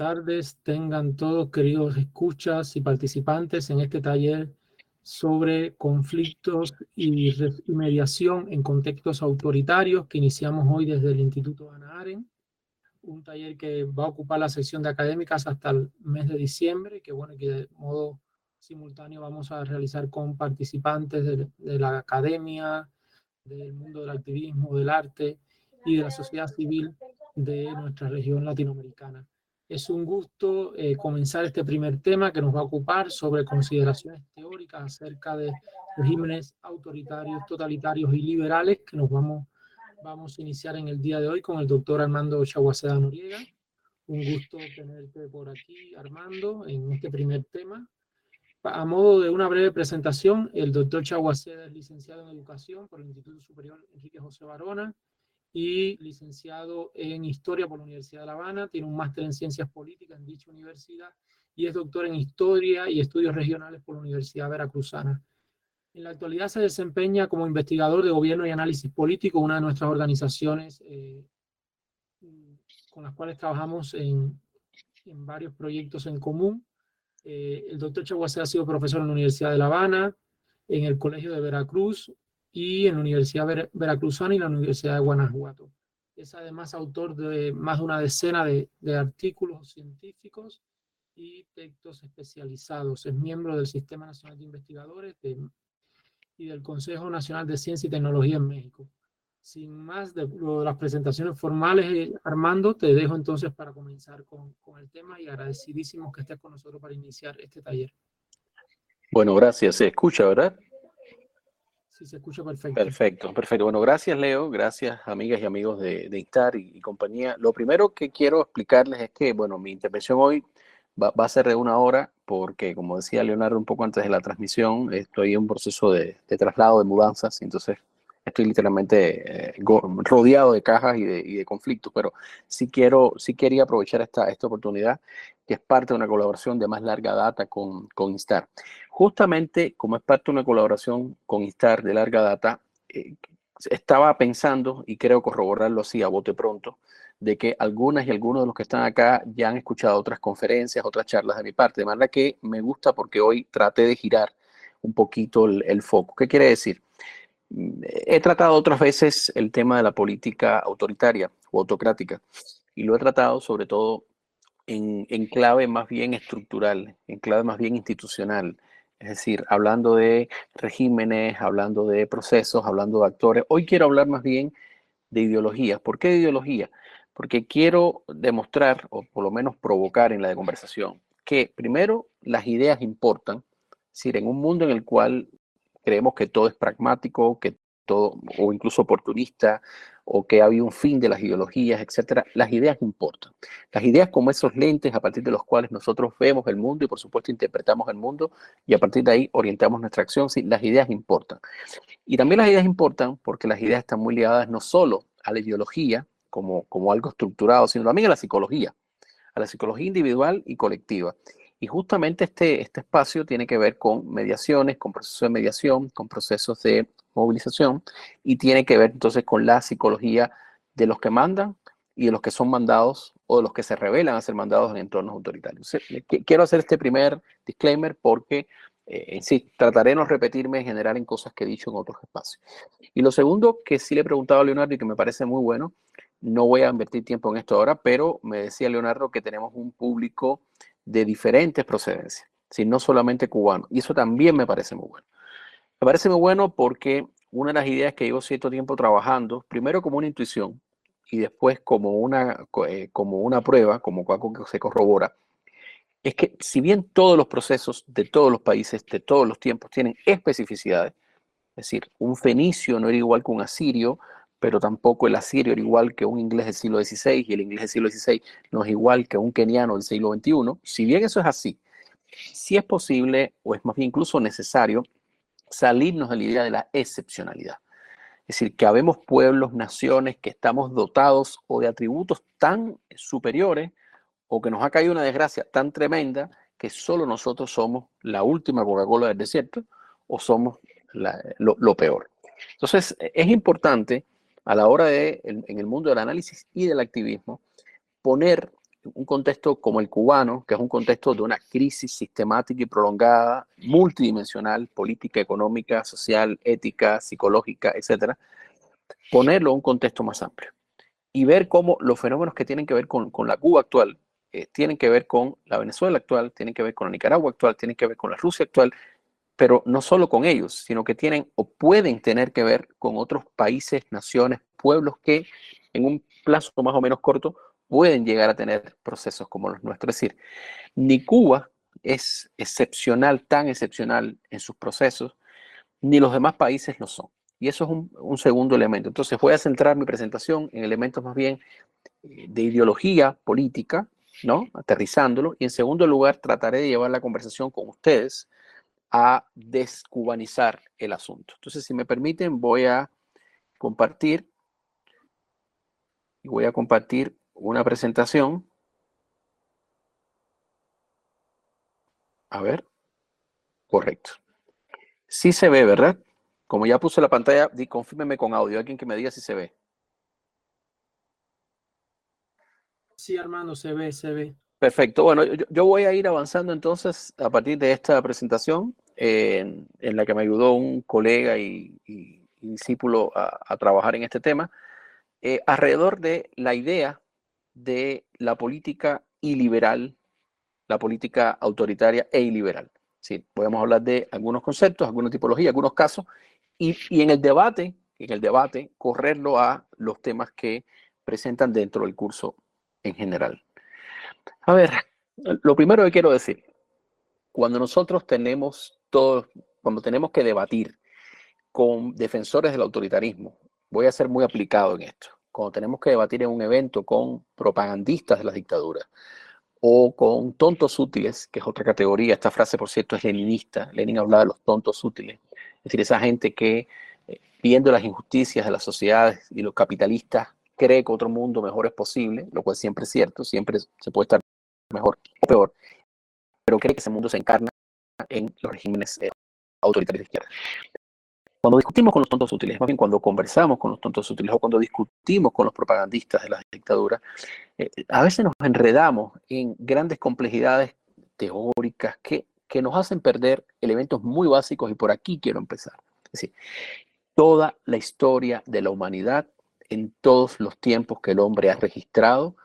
Tardes tengan todos queridos escuchas y participantes en este taller sobre conflictos y, mediación en contextos autoritarios que iniciamos hoy desde el Instituto Ana Aren, un taller que va a ocupar la sección de académicas hasta el mes de diciembre, que bueno, que de modo simultáneo vamos a realizar con participantes de, de la academia, del mundo del activismo, del arte y de la sociedad civil de nuestra región latinoamericana. Es un gusto eh, comenzar este primer tema que nos va a ocupar sobre consideraciones teóricas acerca de regímenes autoritarios, totalitarios y liberales que nos vamos, vamos a iniciar en el día de hoy con el doctor Armando Chaguaceda Noriega. Un gusto tenerte por aquí, Armando, en este primer tema. A modo de una breve presentación, el doctor Chaguaceda es licenciado en Educación por el Instituto Superior Enrique José Barona, y licenciado en Historia por la Universidad de La Habana, tiene un máster en Ciencias Políticas en dicha universidad y es doctor en Historia y Estudios Regionales por la Universidad Veracruzana. En la actualidad se desempeña como investigador de gobierno y análisis político, una de nuestras organizaciones eh, con las cuales trabajamos en, en varios proyectos en común. Eh, el doctor Chaguacé ha sido profesor en la Universidad de La Habana, en el Colegio de Veracruz, y en la Universidad Veracruzana y la Universidad de Guanajuato. Es además autor de más de una decena de, artículos científicos y textos especializados. Es miembro del Sistema Nacional de Investigadores y del Consejo Nacional de Ciencia y Tecnología en México. Sin más de, las presentaciones formales, eh, Armando, te dejo entonces para comenzar con, con el tema y agradecidísimos que estés con nosotros para iniciar este taller. Bueno, gracias. Se escucha, ¿verdad? Se escucha perfecto. Perfecto, perfecto. Bueno, gracias Leo, gracias amigas y amigos de, de ICTAR y, compañía. Lo primero que quiero explicarles es que, bueno, mi intervención hoy va, a ser de una hora porque, como decía Leonardo un poco antes de la transmisión, estoy en un proceso de, de traslado, de mudanzas, entonces estoy literalmente eh, rodeado de cajas y de, y de, conflictos, pero sí quiero, sí quería aprovechar esta, esta oportunidad, que es parte de una colaboración de más larga data con, con Instar. Justamente como es parte de una colaboración con Instar de larga data, eh, estaba pensando, y creo corroborarlo así a bote pronto, de que algunas y algunos de los que están acá ya han escuchado otras conferencias, otras charlas de mi parte, de manera que me gusta porque hoy traté de girar un poquito el, el foco. ¿Qué quiere decir? He tratado otras veces el tema de la política autoritaria o autocrática y lo he tratado sobre todo en, clave más bien estructural, en clave más bien institucional, es decir, hablando de regímenes, hablando de procesos, hablando de actores. Hoy quiero hablar más bien de ideologías. ¿Por qué de ideología? Porque quiero demostrar, o por lo menos provocar en la conversación, que primero las ideas importan, es decir, en un mundo en el cual creemos que todo es pragmático, que todo, o incluso oportunista, o que había un fin de las ideologías, etcétera, las ideas importan. Las ideas como esos lentes a partir de los cuales nosotros vemos el mundo y por supuesto interpretamos el mundo y a partir de ahí orientamos nuestra acción, sí, las ideas importan. Y también las ideas importan porque las ideas están muy ligadas no solo a la ideología como, como algo estructurado, sino también a la psicología, a la psicología individual y colectiva. Y justamente este, este espacio tiene que ver con mediaciones, con procesos de mediación, con procesos de movilización y tiene que ver entonces con la psicología de los que mandan y de los que son mandados o de los que se revelan a ser mandados en entornos autoritarios. Quiero hacer este primer disclaimer porque eh, sí, trataré de no repetirme en general en cosas que he dicho en otros espacios. Y lo segundo que sí le he preguntado a Leonardo y que me parece muy bueno, no voy a invertir tiempo en esto ahora, pero me decía Leonardo que tenemos un público de diferentes procedencias, si no solamente cubano. Y eso también me parece muy bueno. Me parece muy bueno porque una de las ideas que llevo cierto tiempo trabajando, primero como una intuición y después como una, eh, como una prueba, como algo que se corrobora, es que si bien todos los procesos de todos los países, de todos los tiempos, tienen especificidades, es decir, un fenicio no era igual que un asirio, pero tampoco el asirio era igual que un inglés del siglo XVI y el inglés del siglo XVI no es igual que un keniano del siglo XXI. Si bien eso es así, si es posible, o es más bien incluso necesario, salirnos de la idea de la excepcionalidad. Es decir, que habemos pueblos, naciones que estamos dotados o de atributos tan superiores o que nos ha caído una desgracia tan tremenda que solo nosotros somos la última Coca-Cola del desierto o somos lo, peor. Entonces, es importante a la hora de, en el mundo del análisis y del activismo, poner un contexto como el cubano, que es un contexto de una crisis sistemática y prolongada, multidimensional, política, económica, social, ética, psicológica, etcétera, ponerlo en un contexto más amplio y ver cómo los fenómenos que tienen que ver con, la Cuba actual, eh, tienen que ver con la Venezuela actual, tienen que ver con la Nicaragua actual, tienen que ver con la Rusia actual, pero no solo con ellos, sino que tienen o pueden tener que ver con otros países, naciones, pueblos que en un plazo más o menos corto pueden llegar a tener procesos como los nuestros. Es decir, ni Cuba es excepcional, tan excepcional en sus procesos, ni los demás países lo son. Y eso es un, segundo elemento. Entonces voy a centrar mi presentación en elementos más bien eh, de ideología política, ¿no? Aterrizándolo. Y en segundo lugar, trataré de llevar la conversación con ustedes a descubanizar el asunto. Entonces, si me permiten, voy a compartir y voy a compartir una presentación. A ver. Correcto. Sí se ve, ¿verdad? Como ya puse la pantalla, di, confírmeme con audio. Alguien que me diga si se ve. Sí, hermano, se ve, se ve. Perfecto. Bueno, yo, voy a ir avanzando entonces a partir de esta presentación en, la que me ayudó un colega y, discípulo a, trabajar en este tema, eh, alrededor de la idea de la política iliberal, la política autoritaria e iliberal. Sí, podemos hablar de algunos conceptos, alguna tipología, algunos casos, y, y, en el debate, en el debate, correrlo a los temas que presentan dentro del curso en general. A ver, lo primero que quiero decir, cuando nosotros tenemos todo, cuando tenemos que debatir con defensores del autoritarismo, voy a ser muy aplicado en esto. Cuando tenemos que debatir en un evento con propagandistas de las dictaduras o con tontos útiles, que es otra categoría, esta frase por cierto es leninista, Lenin hablaba de los tontos útiles, es decir, esa gente que eh, viendo las injusticias de las sociedades y los capitalistas cree que otro mundo mejor es posible, lo cual siempre es cierto, siempre se puede estar mejor o peor, pero cree que ese mundo se encarna en los regímenes eh, autoritarios de izquierda. Cuando discutimos con los tontos útiles, más bien cuando conversamos con los tontos útiles o cuando discutimos con los propagandistas de las dictaduras, eh, a veces nos enredamos en grandes complejidades teóricas que, que nos hacen perder elementos muy básicos y por aquí quiero empezar. Es decir, toda la historia de la humanidad en todos los tiempos que el hombre ha registrado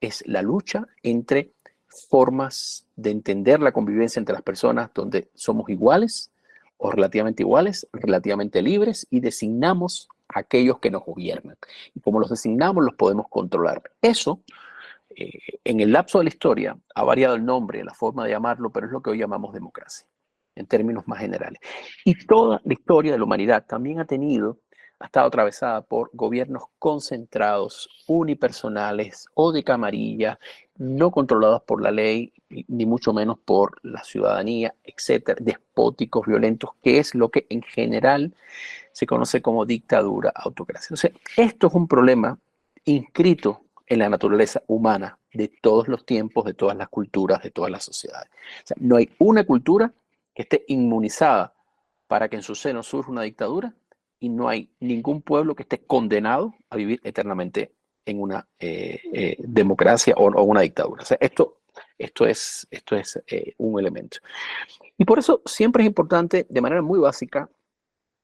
es la lucha entre formas de entender la convivencia entre las personas donde somos iguales o relativamente iguales, relativamente libres y designamos a aquellos que nos gobiernan. Y como los designamos, los podemos controlar. Eso, eh, en el lapso de la historia, ha variado el nombre, la forma de llamarlo, pero es lo que hoy llamamos democracia, en términos más generales. Y toda la historia de la humanidad también ha tenido ha estado atravesada por gobiernos concentrados, unipersonales o de camarilla, no controlados por la ley, ni mucho menos por la ciudadanía, etcétera, despóticos, violentos, que es lo que en general se conoce como dictadura, autocracia. Entonces, esto es un problema inscrito en la naturaleza humana de todos los tiempos, de todas las culturas, de todas las sociedades. O sea, no hay una cultura que esté inmunizada para que en su seno surja una dictadura y no hay ningún pueblo que esté condenado a vivir eternamente en una eh, eh, democracia o, una dictadura. Esto, esto es, esto es eh, un elemento. Y por eso siempre es importante, de manera muy básica,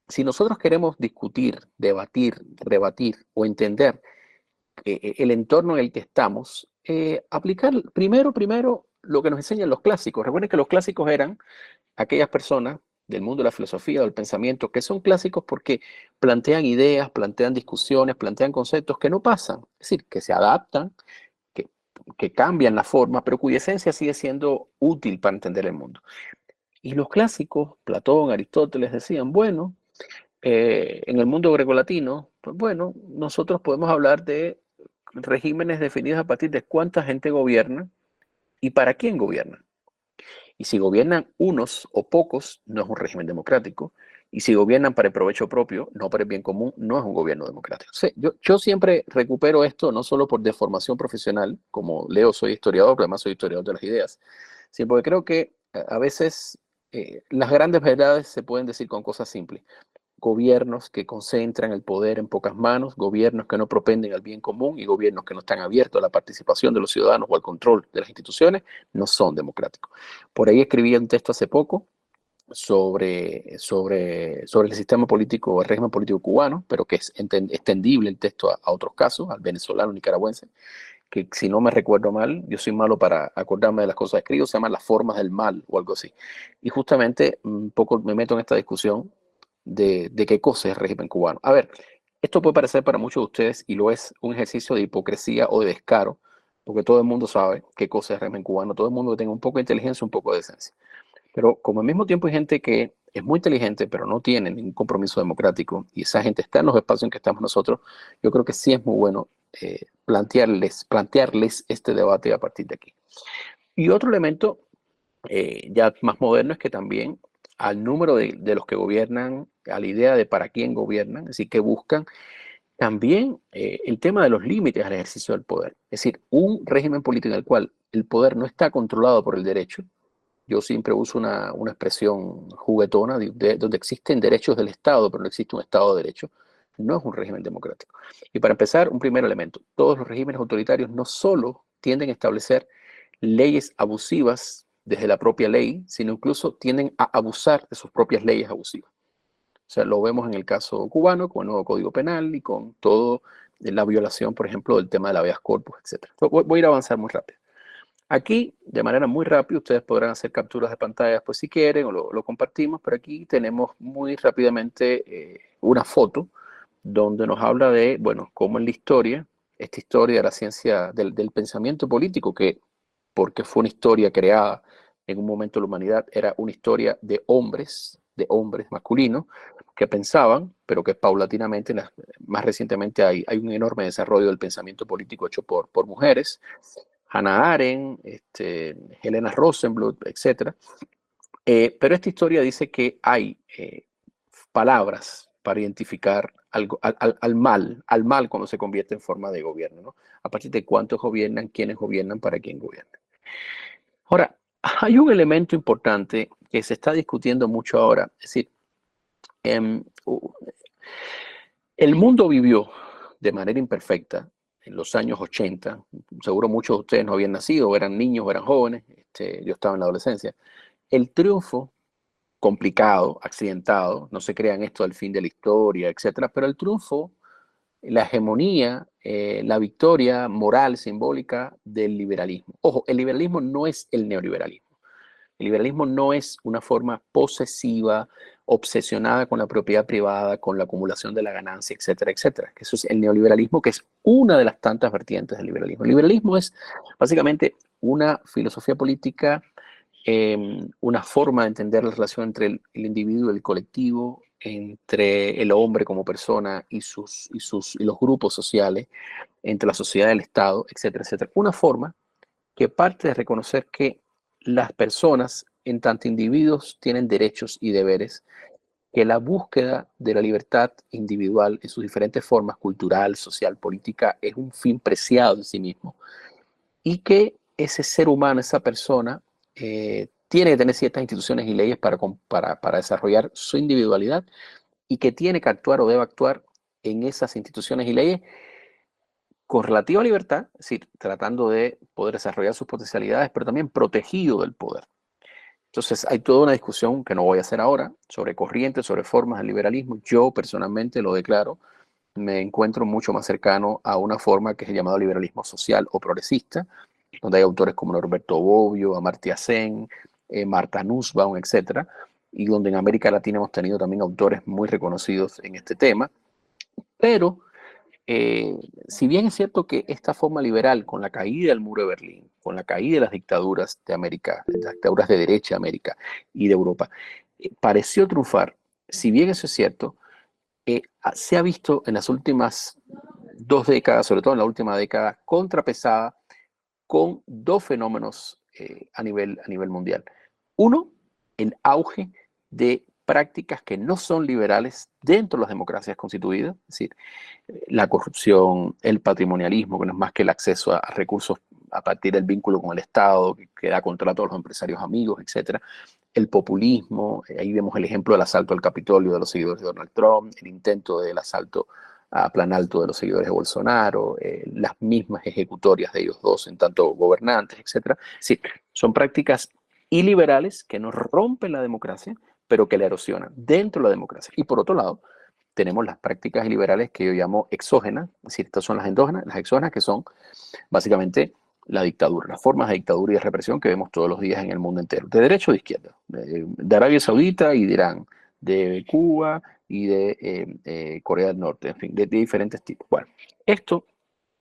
si nosotros queremos discutir, debatir, rebatir o entender el entorno en el que estamos, aplicar primero, primero lo que nos enseñan los clásicos. Recuerden que los clásicos eran aquellas personas del mundo de la filosofía, del pensamiento, que son clásicos porque plantean ideas, plantean discusiones, plantean conceptos que no pasan, es decir, que se adaptan, que, que cambian la forma, pero cuya esencia sigue siendo útil para entender el mundo. Y los clásicos, Platón, Aristóteles, decían, bueno, eh, en el mundo grecolatino, pues bueno, nosotros podemos hablar de regímenes definidos a partir de cuánta gente gobierna y para quién gobierna. Y si gobiernan unos o pocos, no es un régimen democrático. Y si gobiernan para el provecho propio, no para el bien común, no es un gobierno democrático. yo, yo, siempre recupero esto no solo por deformación profesional, como Leo soy historiador, pero además soy historiador de las ideas, sino porque creo que a veces eh, las grandes verdades se pueden decir con cosas simples. Gobiernos que concentran el poder en pocas manos, gobiernos que no propenden al bien común y gobiernos que no están abiertos a la participación de los ciudadanos o al control de las instituciones, no son democráticos. Por ahí escribí un texto hace poco sobre, sobre, sobre el sistema político, el régimen político cubano, pero que es extendible el texto a, otros casos, al venezolano, nicaragüense, que si no me recuerdo mal, yo soy malo para acordarme de las cosas escritas, se llama Las formas del mal o algo así. Y justamente un poco me meto en esta discusión de, qué cosa es el régimen cubano. A ver, esto puede parecer para muchos de ustedes, y lo es, un ejercicio de hipocresía o de descaro, porque todo el mundo sabe qué cosa es el régimen cubano, todo el mundo que tenga un poco de inteligencia, un poco de decencia. Pero como al mismo tiempo hay gente que es muy inteligente, pero no tiene ningún compromiso democrático, y esa gente está en los espacios en que estamos nosotros, yo creo que sí es muy bueno eh, plantearles, plantearles este debate a partir de aquí. Y otro elemento eh, ya más moderno es que también al número de, de, los que gobiernan, a la idea de para quién gobiernan, es decir, que buscan, también eh, el tema de los límites al ejercicio del poder. Es decir, un régimen político en el cual el poder no está controlado por el derecho, yo siempre uso una, expresión juguetona, donde existen derechos del Estado, pero no existe un Estado de derecho, no es un régimen democrático. Y para empezar, un primer elemento, todos los regímenes autoritarios no solo tienden a establecer leyes abusivas desde la propia ley, sino incluso tienden a abusar de sus propias leyes abusivas. O sea, lo vemos en el caso cubano con el nuevo Código Penal y con todo la violación, por ejemplo, del tema de la habeas corpus, etc. Voy a ir a avanzar muy rápido. Aquí, de manera muy rápida, ustedes podrán hacer capturas de pantalla después si quieren o lo, compartimos, pero aquí tenemos muy rápidamente eh, una foto donde nos habla de, bueno, cómo en la historia, esta historia de la ciencia del, pensamiento político, que porque fue una historia creada en un momento de la humanidad, era una historia de hombres, de hombres masculinos, que pensaban, pero que paulatinamente, más recientemente hay, hay un enorme desarrollo del pensamiento político hecho por, por mujeres, Hannah Arendt, este, Helena Rosenbluth, etc. Eh, pero esta historia dice que hay eh, palabras para identificar algo, al, mal, al mal cuando se convierte en forma de gobierno, ¿no? A partir de cuántos gobiernan, quiénes gobiernan, para quién gobiernan. Ahora, hay un elemento importante que se está discutiendo mucho ahora, es decir, em, el mundo vivió de manera imperfecta en los años 80, seguro muchos de ustedes no habían nacido, eran niños, eran jóvenes, este, yo estaba en la adolescencia, el triunfo complicado, accidentado, no se crean esto al fin de la historia, etcétera, pero el triunfo, la hegemonía, eh, la victoria moral, simbólica del liberalismo. Ojo, el liberalismo no es el neoliberalismo. El liberalismo no es una forma posesiva, obsesionada con la propiedad privada, con la acumulación de la ganancia, etcétera, etcétera. Eso es el neoliberalismo, que es una de las tantas vertientes del liberalismo. El liberalismo es básicamente una filosofía política, em, una forma de entender la relación entre el, individuo y el colectivo, entre el hombre como persona y, sus, y, sus, y los grupos sociales, entre la sociedad y el Estado, etcétera, etcétera. Una forma que parte de reconocer que las personas en tanto individuos tienen derechos y deberes, que la búsqueda de la libertad individual en sus diferentes formas, cultural, social, política, es un fin preciado en sí mismo. Y que ese ser humano, esa persona, eh, tiene que tener ciertas instituciones y leyes para, para, para desarrollar su individualidad y que tiene que actuar o debe actuar en esas instituciones y leyes con relativa libertad, es decir, tratando de poder desarrollar sus potencialidades, pero también protegido del poder. Entonces, hay toda una discusión que no voy a hacer ahora sobre corrientes, sobre formas del liberalismo. Yo personalmente lo declaro, me encuentro mucho más cercano a una forma que es llamado liberalismo social o progresista, donde hay autores como Norberto Bobbio, Amartya Sen, eh, Marta Nussbaum, etc. Y donde en América Latina hemos tenido también autores muy reconocidos en este tema. Pero eh, si bien es cierto que esta forma liberal, con la caída del muro de Berlín, con la caída de las dictaduras de América, las dictaduras de derecha de América y de Europa, eh, pareció triunfar, si bien eso es cierto, eh, se ha visto en las últimas dos décadas, sobre todo en la última década, contrapesada con dos fenómenos a, nivel, a nivel mundial. Uno, el auge de prácticas que no son liberales dentro de las democracias constituidas, es decir, la corrupción, el patrimonialismo, que no es más que el acceso a, recursos a partir del vínculo con el Estado, que, da contra todos los empresarios amigos, etc. El populismo, eh, ahí vemos el ejemplo del asalto al Capitolio de los seguidores de Donald Trump, el intento del asalto a plan alto de los seguidores de Bolsonaro, eh, las mismas ejecutorias de ellos dos en tanto gobernantes, etc. Sí, son prácticas iliberales que no rompen la democracia, pero que la erosionan dentro de la democracia. Y por otro lado, tenemos las prácticas liberales que yo llamo exógenas, es decir, estas son las endógenas, las exógenas que son básicamente la dictadura, las formas de dictadura y de represión que vemos todos los días en el mundo entero, de derecha o de izquierda, de, Arabia Saudita y de Irán, de Cuba y de eh, eh, Corea del Norte, en fin, de, diferentes tipos. Bueno, esto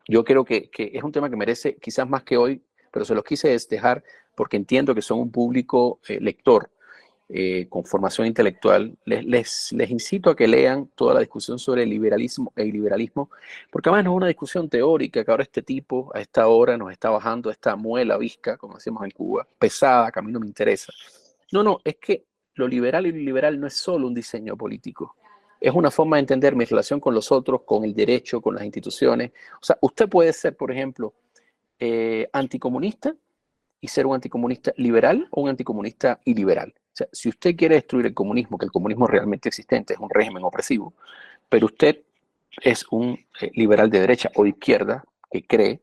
yo creo que, que, es un tema que merece quizás más que hoy, pero se los quise dejar porque entiendo que son un público eh, lector eh, con formación intelectual, les, les, les, incito a que lean toda la discusión sobre el liberalismo, el liberalismo, porque además no es una discusión teórica que ahora este tipo a esta hora nos está bajando esta muela visca, como decimos en Cuba, pesada, que a mí no me interesa. No, no, es que lo liberal y lo liberal no es solo un diseño político, es una forma de entender mi relación con los otros, con el derecho, con las instituciones. O sea, usted puede ser, por ejemplo, eh, anticomunista y ser un anticomunista liberal o un anticomunista iliberal. O sea, si usted quiere destruir el comunismo, que el comunismo realmente existente es un régimen opresivo, pero usted es un eh, liberal de derecha o de izquierda que cree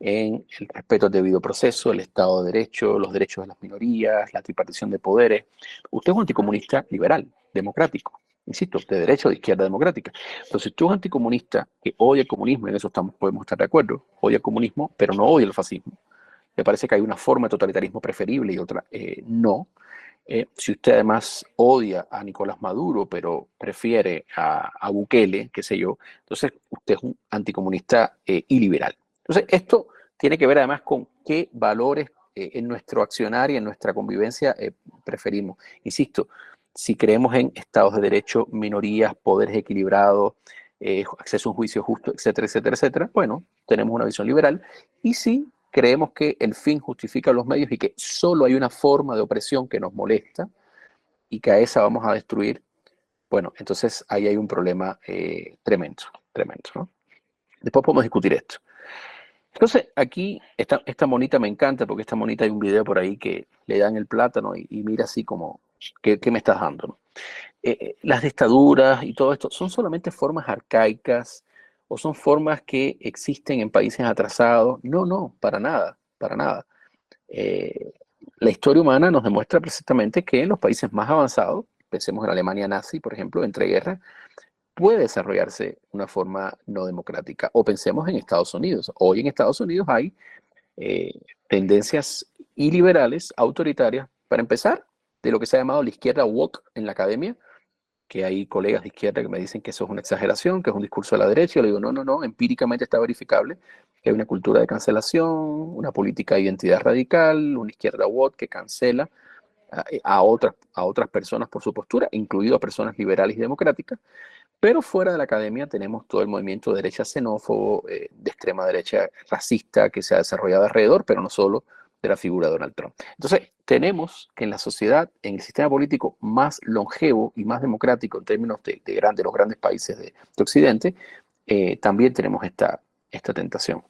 en el respeto al debido proceso, el Estado de Derecho, los derechos de las minorías, la tripartición de poderes. Usted es un anticomunista liberal, democrático, insisto, de derecha o de izquierda democrática. Entonces, un anticomunista que odia el comunismo, en eso estamos, podemos estar de acuerdo, odia el comunismo, pero no odia el fascismo. Le parece que hay una forma de totalitarismo preferible y otra eh, no. Eh, si usted además odia a Nicolás Maduro, pero prefiere a, Bukele, qué sé yo, entonces usted es un anticomunista eh, y liberal. Entonces, esto tiene que ver además con qué valores eh, en nuestro accionar y en nuestra convivencia preferimos. Insisto, si creemos en estados de derecho, minorías, poderes equilibrados, acceso a un juicio justo, etcétera, etcétera, etcétera, bueno, tenemos una visión liberal. Y si creemos que el fin justifica los medios y que solo hay una forma de opresión que nos molesta y que a esa vamos a destruir, bueno, entonces ahí hay un problema eh, tremendo, tremendo. Después podemos discutir esto. Entonces, aquí esta, esta monita me encanta porque esta monita hay un video por ahí que le dan el plátano y, mira así como, ¿qué, me estás dando? Eh, eh, las dictaduras y todo esto son solamente formas arcaicas o son formas que existen en países atrasados. No, no, para nada, para nada. Eh, la historia humana nos demuestra precisamente que en los países más avanzados, pensemos en Alemania nazi, por ejemplo, entre guerras, puede desarrollarse una forma no democrática. O pensemos en Estados Unidos. Hoy en Estados Unidos hay tendencias iliberales, autoritarias, para empezar, de lo que se ha llamado la izquierda woke en la academia, que hay colegas de izquierda que me dicen que eso es una exageración, que es un discurso de la derecha. Yo le digo, no, no, no, empíricamente está verificable que hay una cultura de cancelación, una política de identidad radical, una izquierda woke que cancela a, otras, a otras personas por su postura, incluido a personas liberales y democráticas. Pero fuera de la academia tenemos todo el movimiento de derecha xenófobo, eh, de extrema derecha racista que se ha desarrollado alrededor, pero no solo la figura de Donald Trump. Entonces, tenemos que en la sociedad, en el sistema político más longevo y más democrático en términos de, de, los grandes países de, Occidente, eh, también tenemos esta, esta tentación.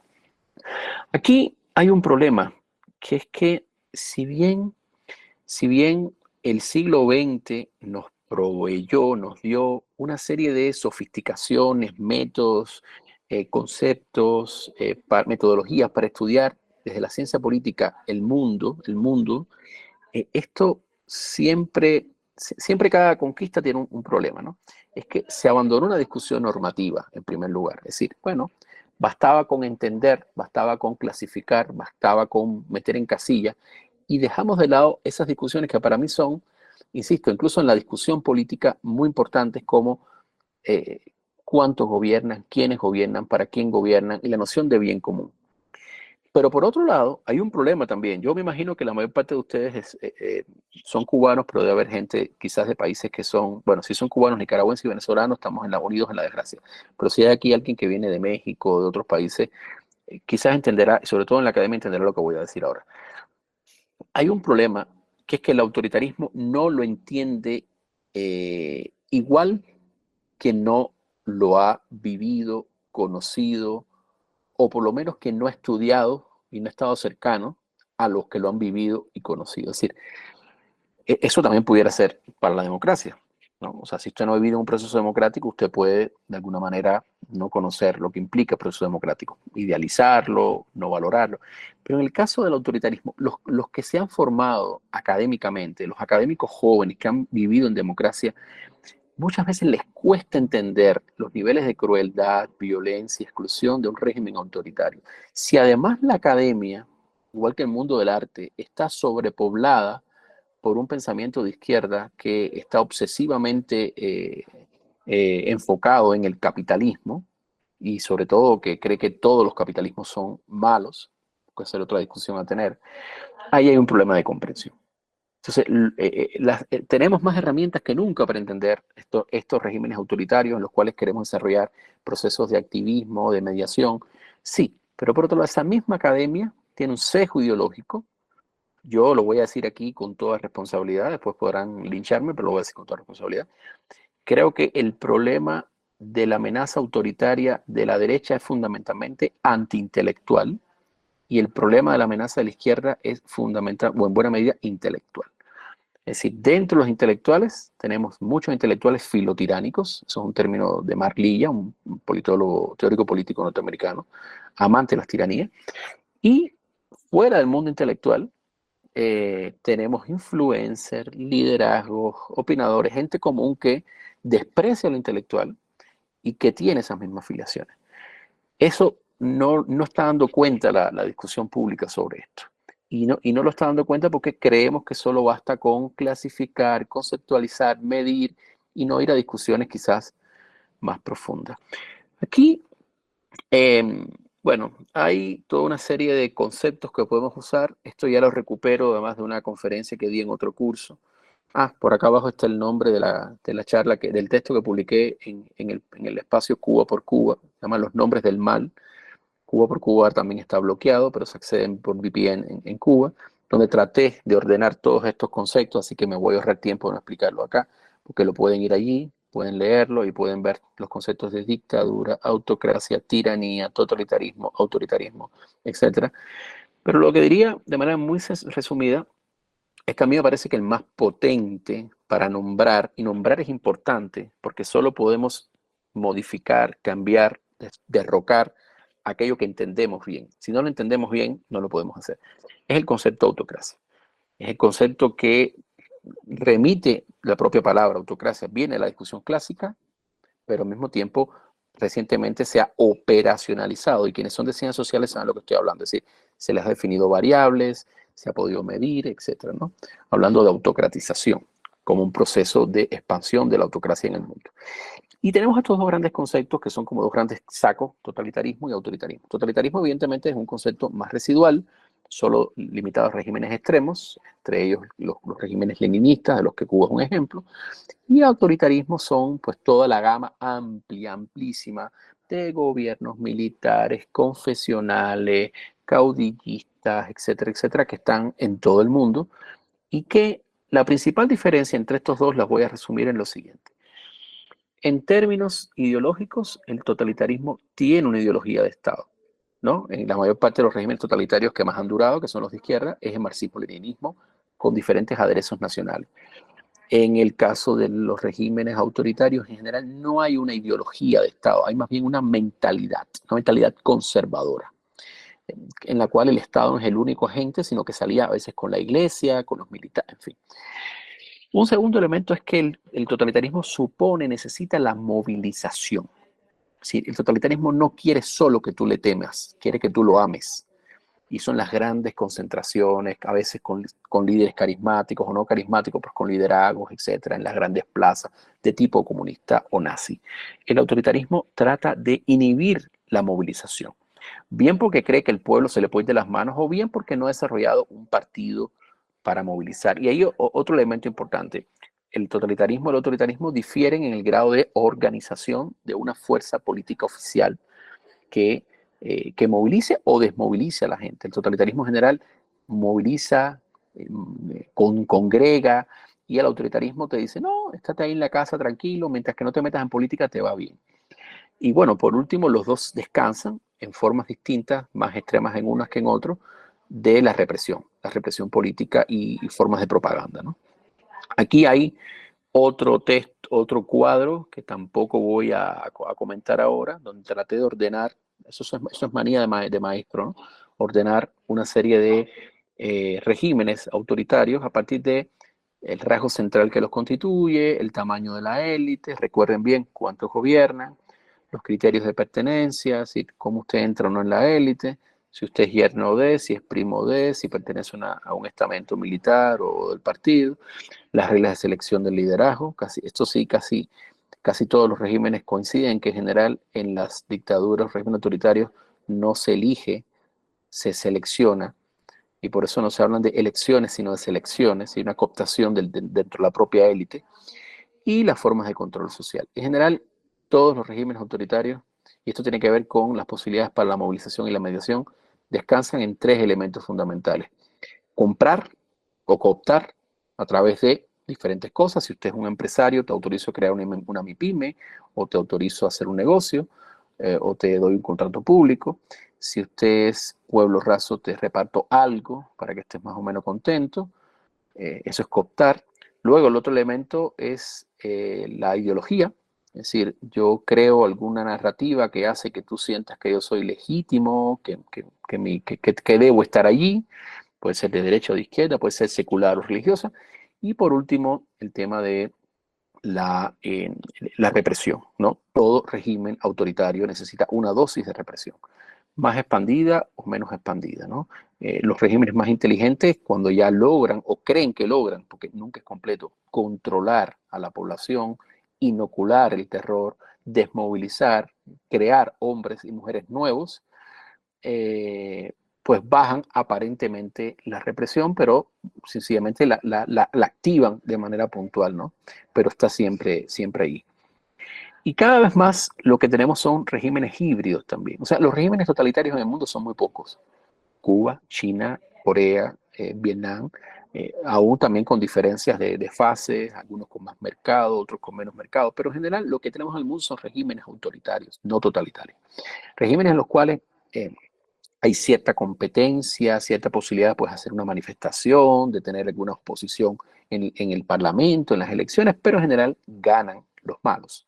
Aquí hay un problema, que es que si bien, si bien el siglo XX nos proveyó, nos dio una serie de sofisticaciones, métodos, eh, conceptos, eh, metodologías para estudiar desde la ciencia política el mundo, el mundo, eh, esto siempre, siempre cada conquista tiene un, problema, ¿no? Es que se abandonó una discusión normativa, en primer lugar. Es decir, bueno, bastaba con entender, bastaba con clasificar, bastaba con meter en casilla, y dejamos de lado esas discusiones que para mí son, insisto, incluso en la discusión política muy importantes como eh, cuántos gobiernan, quiénes gobiernan, para quién gobiernan y la noción de bien común. Pero por otro lado, hay un problema también. Yo me imagino que la mayor parte de ustedes eh, eh, son cubanos, pero debe haber gente quizás de países que son, bueno, si son cubanos, nicaragüenses y venezolanos, estamos en la, unidos en la desgracia. Pero si hay aquí alguien que viene de México, de otros países, eh, quizás entenderá, sobre todo en la academia entenderá lo que voy a decir ahora. Hay un problema que es que el autoritarismo no lo entiende igual que no lo ha vivido, conocido, o por lo menos que no ha estudiado y no ha estado cercano a los que lo han vivido y conocido. Es decir, e, eso también pudiera ser para la democracia. O sea, si usted no ha vivido un proceso democrático, usted puede de alguna manera no conocer lo que implica el proceso democrático, idealizarlo, no valorarlo. Pero en el caso del autoritarismo, los, los que se han formado académicamente, los académicos jóvenes que han vivido en democracia, muchas veces les cuesta entender los niveles de crueldad, violencia exclusión de un régimen autoritario. Si además la academia, igual que el mundo del arte, está sobrepoblada por un pensamiento de izquierda que está obsesivamente eh, eh, enfocado en el capitalismo y sobre todo que cree que todos los capitalismos son malos, puede ser otra discusión a tener, ahí hay un problema de comprensión. Entonces, eh, tenemos más herramientas que nunca para entender estos regímenes autoritarios en los cuales queremos desarrollar procesos de activismo, de mediación. Sí, pero por otro lado, esa misma academia tiene un sesgo ideológico yo lo voy a decir aquí con toda responsabilidad, después podrán lincharme, pero lo voy a decir con toda responsabilidad. Creo que el problema de la amenaza autoritaria de la derecha es fundamentalmente antiintelectual y el problema de la amenaza de la izquierda es fundamental, o en buena medida, intelectual. Es decir, dentro de los intelectuales tenemos muchos intelectuales filotiránicos, eso es un término de Mark Lilla, un politólogo teórico político norteamericano, amante de las tiranías, y fuera del mundo intelectual eh, tenemos influencers, liderazgos, opinadores, gente común que desprecia lo intelectual y que tiene esas mismas filiaciones. Eso no, no está dando cuenta la, discusión pública sobre esto. Y no, y no lo está dando cuenta porque creemos que solo basta con clasificar, conceptualizar, medir y no ir a discusiones quizás más profundas. Aquí eh, bueno, hay toda una serie de conceptos que podemos usar. Esto ya lo recupero además de una conferencia que di en otro curso. Ah, por acá abajo está el nombre de la, de la charla, que, del texto que publiqué en, en, el, en, el, espacio Cuba por Cuba. Se llama Los Nombres del Mal. Cuba por Cuba también está bloqueado, pero se acceden por VPN en, en Cuba, donde traté de ordenar todos estos conceptos, así que me voy a ahorrar tiempo en explicarlo acá, porque lo pueden ir allí, pueden leerlo y pueden ver los conceptos de dictadura, autocracia, tiranía, totalitarismo, autoritarismo, etc. Pero lo que diría de manera muy resumida es que a mí me parece que el más potente para nombrar, y nombrar es importante porque solo podemos modificar, cambiar, derrocar aquello que entendemos bien. Si no lo entendemos bien, no lo podemos hacer. Es el concepto de autocracia. Es el concepto que remite la propia palabra autocracia, viene de la discusión clásica, pero al mismo tiempo recientemente se ha operacionalizado y quienes son de ciencias sociales saben lo que estoy hablando, es decir, se les ha definido variables, se ha podido medir, etcétera, ¿no? Hablando de autocratización como un proceso de expansión de la autocracia en el mundo. Y tenemos estos dos grandes conceptos que son como dos grandes sacos, totalitarismo y autoritarismo. Totalitarismo evidentemente es un concepto más residual, solo limitado a regímenes extremos, entre ellos los, regímenes leninistas, de los que Cuba es un ejemplo, y autoritarismo son pues toda la gama amplia, amplísima de gobiernos militares, confesionales, caudillistas, etcétera, etcétera, que están en todo el mundo y que la principal diferencia entre estos dos las voy a resumir en lo siguiente. En términos ideológicos, el totalitarismo tiene una ideología de Estado en la mayor parte de los regímenes totalitarios que más han durado, que son los de izquierda, es el marxismo-leninismo con diferentes aderezos nacionales. En el caso de los regímenes autoritarios en general no hay una ideología de Estado, hay más bien una mentalidad, una mentalidad conservadora, en la cual el Estado no es el único agente, sino que salía a veces con la iglesia, con los militares, en fin. Un segundo elemento es que el, totalitarismo supone, necesita la movilización el totalitarismo no quiere solo que tú le temas, quiere que tú lo ames. Y son las grandes concentraciones, a veces con, líderes carismáticos o no carismáticos, pues con liderazgos, etcétera, en las grandes plazas de tipo comunista o nazi. El autoritarismo trata de inhibir la movilización, bien porque cree que el pueblo se le puede ir de las manos o bien porque no ha desarrollado un partido para movilizar. Y ahí otro elemento importante, el totalitarismo y el autoritarismo difieren en el grado de organización de una fuerza política oficial que, eh, que movilice o desmovilice a la gente. El totalitarismo general moviliza, con, congrega, y el autoritarismo te dice, no, estate ahí en la casa tranquilo, mientras que no te metas en política te va bien. Y bueno, por último, los dos descansan en formas distintas, más extremas en unas que en otras, de la represión, la represión política y, formas de propaganda. ¿no? Aquí hay otro texto, otro cuadro que tampoco voy a, comentar ahora, donde traté de ordenar, eso es, manía de, maestro, ordenar una serie de eh, regímenes autoritarios a partir de el rasgo central que los constituye, el tamaño de la élite, recuerden bien cuántos gobiernan, los criterios de pertenencia, si, cómo usted entra o no en la élite, si usted es yerno de, si es primo de, si pertenece a un estamento militar o del partido, las reglas de selección del liderazgo, casi, esto sí, casi, casi todos los regímenes coinciden que en general en las dictaduras, regímenes autoritarios, no se elige, se selecciona, y por eso no se hablan de elecciones, sino de selecciones, y una cooptación dentro de la propia élite, y las formas de control social. En general, todos los regímenes autoritarios, y esto tiene que ver con las posibilidades para la movilización y la mediación, descansan en tres elementos fundamentales. Comprar o cooptar a través de diferentes cosas. Si usted es un empresario, te autorizo a crear una, una MIPYME, o te autorizo a hacer un negocio, eh, o te doy un contrato público. Si usted es pueblo raso, te reparto algo para que estés más o menos contento. Eh, eso es cooptar. Luego, el otro elemento es eh, la ideología. Es decir, yo creo alguna narrativa que hace que tú sientas que yo soy legítimo, que, que, debo estar allí. Puede ser de derecha o de izquierda, puede ser secular o religiosa. Y por último, el tema de la, eh, la represión. ¿no? Todo régimen autoritario necesita una dosis de represión, más expandida o menos expandida. ¿no? Eh, los regímenes más inteligentes, cuando ya logran o creen que logran, porque nunca es completo, controlar a la población, inocular el terror, desmovilizar, crear hombres y mujeres nuevos, eh, pues bajan aparentemente la represión, pero sencillamente la, activan de manera puntual, ¿no? Pero está siempre, siempre ahí. Y cada vez más lo que tenemos son regímenes híbridos también. O sea, los regímenes totalitarios en el mundo son muy pocos. Cuba, China, Corea, eh, Vietnam, eh, aún también con diferencias de, de, fases, algunos con más mercado, otros con menos mercado, pero en general lo que tenemos en el mundo son regímenes autoritarios, no totalitarios. Regímenes en los cuales eh, hay cierta competencia, cierta posibilidad de pues, hacer una manifestación, de tener alguna oposición en, en el Parlamento, en las elecciones, pero en general ganan los malos.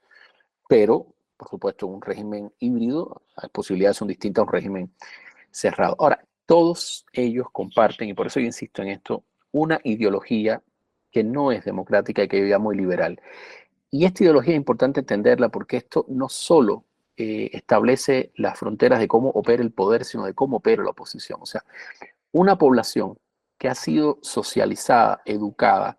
Pero, por supuesto, un régimen híbrido, las posibilidades son distintas a un régimen cerrado. Ahora, todos ellos comparten, y por eso yo insisto en esto, una ideología que no es democrática y que yo muy liberal. Y esta ideología es importante entenderla porque esto no solo eh, establece las fronteras de cómo opera el poder, sino de cómo opera la oposición. O sea, una población que ha sido socializada, educada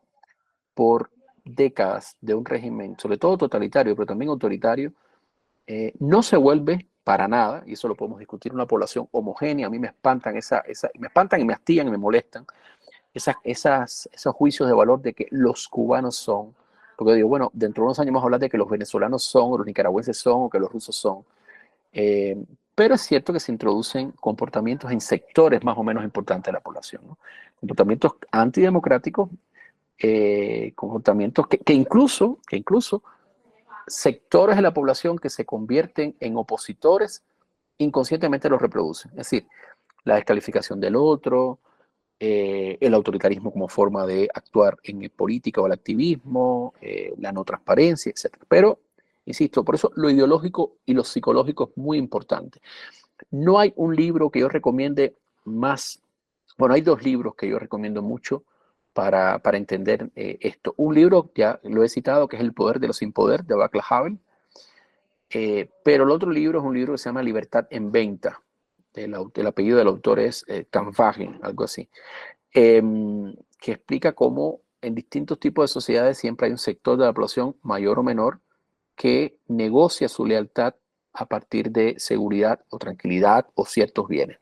por décadas de un régimen, sobre todo totalitario, pero también autoritario, eh, no se vuelve para nada, y eso lo podemos discutir, una población homogénea. A mí me espantan, esa, esa, me espantan y me hastían y me molestan esas, esos juicios de valor de que los cubanos son, porque digo, bueno, dentro de unos años vamos a hablar de que los venezolanos son, o los nicaragüenses son, o que los rusos son. Eh, pero es cierto que se introducen comportamientos en sectores más o menos importantes de la población, comportamientos antidemocráticos, eh, comportamientos que, que, incluso, que incluso sectores de la población que se convierten en opositores inconscientemente los reproducen. Es decir, la descalificación del otro, eh, el autoritarismo como forma de actuar en política o el activismo, eh, la no transparencia, etc. Pero, insisto, por eso lo ideológico y lo psicológico es muy importante. No hay un libro que yo recomiende más, bueno, hay dos libros que yo recomiendo mucho para, para entender eh, esto. Un libro, ya lo he citado, que es El Poder de los Sin Poder, de Václav Havel, pero el otro libro es un libro que se llama Libertad en Venta, el, apellido del autor es eh, algo así, em, que explica cómo en distintos tipos de sociedades siempre hay un sector de la población mayor o menor que negocia su lealtad a partir de seguridad o tranquilidad o ciertos bienes.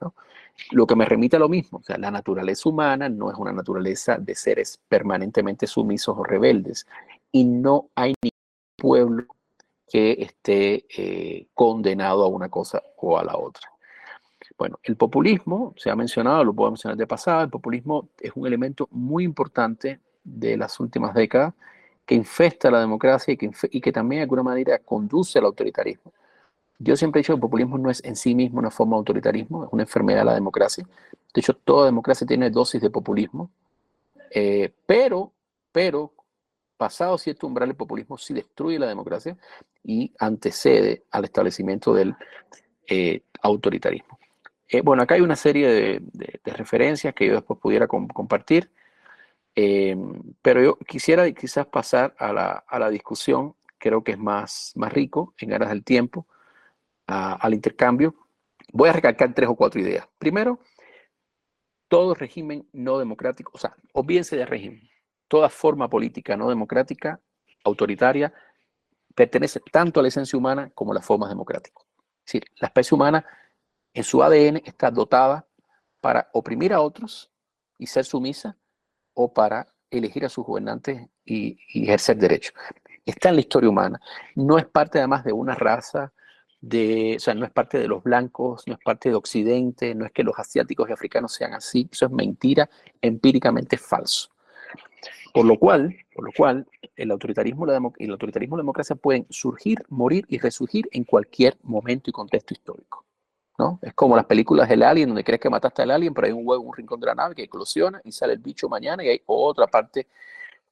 Lo que me remite a lo mismo, o sea, la naturaleza humana no es una naturaleza de seres permanentemente sumisos o rebeldes y no hay ningún pueblo que esté eh, condenado a una cosa o a la otra. Bueno, el populismo, se ha mencionado, lo puedo mencionar de pasada, el populismo es un elemento muy importante de las últimas décadas que infesta la democracia y que, también de alguna manera conduce al autoritarismo. Yo siempre he dicho que el populismo no es en sí mismo una forma de autoritarismo, es una enfermedad de la democracia. De hecho, toda democracia tiene dosis de populismo, eh, pero, pero, pasado cierto umbral, el populismo sí destruye la democracia y antecede al establecimiento del eh, autoritarismo. Eh, bueno, acá hay una serie de, referencias que yo después pudiera compartir, pero yo quisiera quizás pasar a la, discusión, creo que es más, rico en aras del tiempo, al intercambio, voy a recalcar tres o cuatro ideas. Primero, todo régimen no democrático, o sea, olvídense de régimen, toda forma política no democrática, autoritaria, pertenece tanto a la esencia humana como a las formas democráticas. Es la especie humana en su ADN está dotada para oprimir a otros y ser sumisa o para elegir a sus gobernantes y, ejercer derechos. Está en la historia humana. No es parte además de una raza, o sea, no es parte de los blancos, no es parte de Occidente, no es que los asiáticos y africanos sean así, eso es mentira, empíricamente falso. Por lo cual, por lo cual el autoritarismo el autoritarismo y la democracia pueden surgir, morir y resurgir en cualquier momento y contexto histórico. Es como las películas del alien, donde crees que mataste al alien, pero hay un huevo, un rincón de la nave que eclosiona y sale el bicho mañana y hay otra parte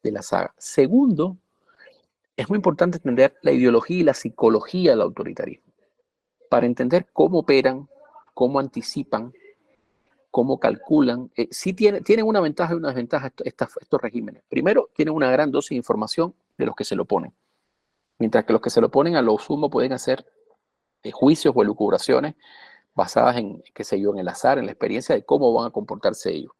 de la saga. Segundo, es muy importante entender la ideología y la psicología del autoritarismo para entender cómo operan, cómo anticipan, cómo calculan. Eh, sí tiene, tienen una ventaja y una desventaja estos regímenes. Primero, tienen una gran dosis de información de los que se lo ponen. Mientras que los que se lo ponen a lo sumo pueden hacer eh, juicios o elucubraciones basadas en, qué sé yo, en el azar, en la experiencia de cómo van a comportarse ellos.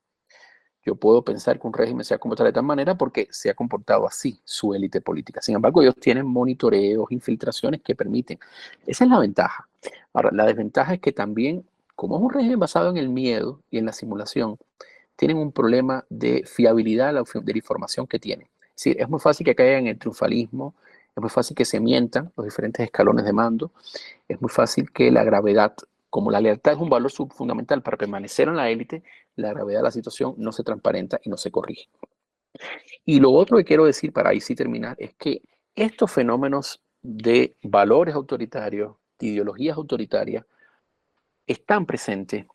Yo puedo pensar que un régimen se ha comportado de tal manera porque se ha comportado así su élite política. Sin embargo, ellos tienen monitoreos, infiltraciones que permiten. Esa es la ventaja. Ahora, la desventaja es que también, como es un régimen basado en el miedo y en la simulación, tienen un problema de fiabilidad de la información que tienen. Es decir, es muy fácil que caigan en el triunfalismo, es muy fácil que se mientan los diferentes escalones de mando, es muy fácil que la gravedad como la lealtad es un valor fundamental para permanecer en la élite, la gravedad de la situación no se transparenta y no se corrige. Y lo otro que quiero decir para ahí sí terminar es que estos fenómenos de valores autoritarios, de ideologías autoritarias, están presentes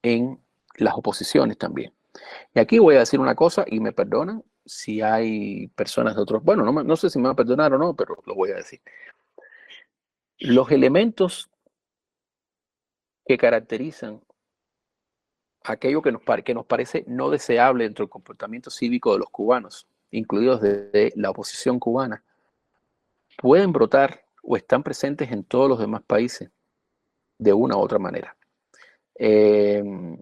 en las oposiciones también. Y aquí voy a decir una cosa y me perdonan si hay personas de otros, bueno, no, no sé si me van a perdonar o no, pero lo voy a decir. Los elementos que caracterizan aquello que nos, que nos parece no deseable dentro del comportamiento cívico de los cubanos, incluidos de, la oposición cubana, pueden brotar o están presentes en todos los demás países de una u otra manera. Em,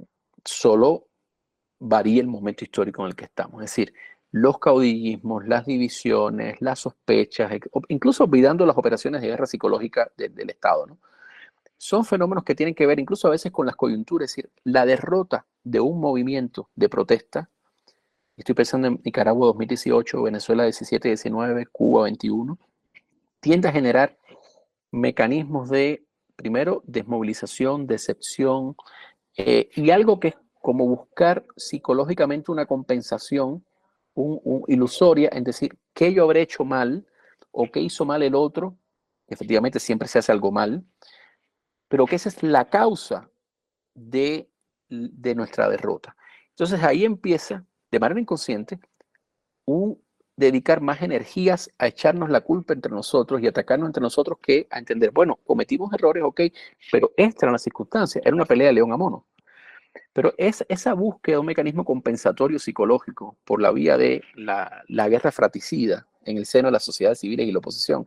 solo varía el momento histórico en el que estamos. Es decir, los caudillismos, las divisiones, las sospechas, incluso olvidando las operaciones de guerra psicológica del Estado, ¿no? Son fenómenos que tienen que ver incluso a veces con las coyunturas, es decir, la derrota de un movimiento de protesta, estoy pensando en Nicaragua 2018, Venezuela 17, 19, Cuba 21, tiende a generar mecanismos de, primero, desmovilización, decepción, eh, y algo que es como buscar psicológicamente una compensación un, ilusoria en decir, ¿qué yo habré hecho mal? ¿O qué hizo mal el otro? Efectivamente, siempre se hace algo mal pero que esa es la causa de, nuestra derrota. Entonces ahí empieza, de manera inconsciente, un dedicar más energías a echarnos la culpa entre nosotros y atacarnos entre nosotros que a entender, bueno, cometimos errores, ok, pero esta era la circunstancia, era una pelea de león a mono. Pero es, esa búsqueda de un mecanismo compensatorio psicológico por la vía de la, la guerra fratricida en el seno de las sociedades civiles y la oposición,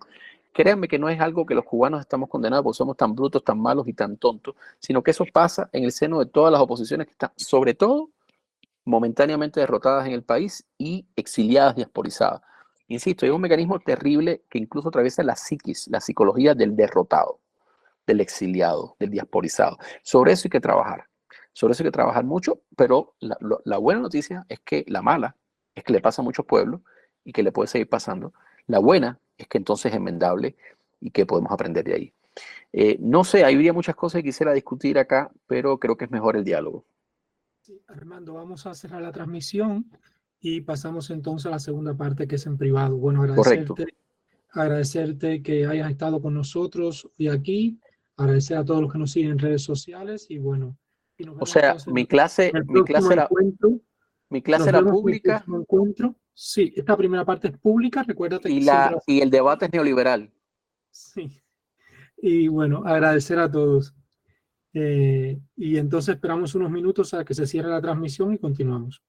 Créanme que no es algo que los cubanos estamos condenados porque somos tan brutos, tan malos y tan tontos, sino que eso pasa en el seno de todas las oposiciones que están, sobre todo, momentáneamente derrotadas en el país y exiliadas, diasporizadas. Insisto, hay un mecanismo terrible que incluso atraviesa la psiquis, la psicología del derrotado, del exiliado, del diasporizado. Sobre eso hay que trabajar. Sobre eso hay que trabajar mucho, pero la, la buena noticia es que la mala es que le pasa a muchos pueblos y que le puede seguir pasando. La buena es que entonces es enmendable y que podemos aprender de ahí. Eh, no sé, habría muchas cosas que quisiera discutir acá, pero creo que es mejor el diálogo. Armando, vamos a cerrar la transmisión y pasamos entonces a la segunda parte que es en privado. Bueno, agradecerte, agradecerte que hayas estado con nosotros hoy aquí, agradecer a todos los que nos siguen en redes sociales y bueno. o sea, mi clase, mi clase era, mi clase era pública. Encuentro. Sí, esta primera parte es pública, recuérdate. Y, la, y el debate es neoliberal. Sí. Y bueno, agradecer a todos. Eh, y entonces esperamos unos minutos a que se cierre la transmisión y continuamos.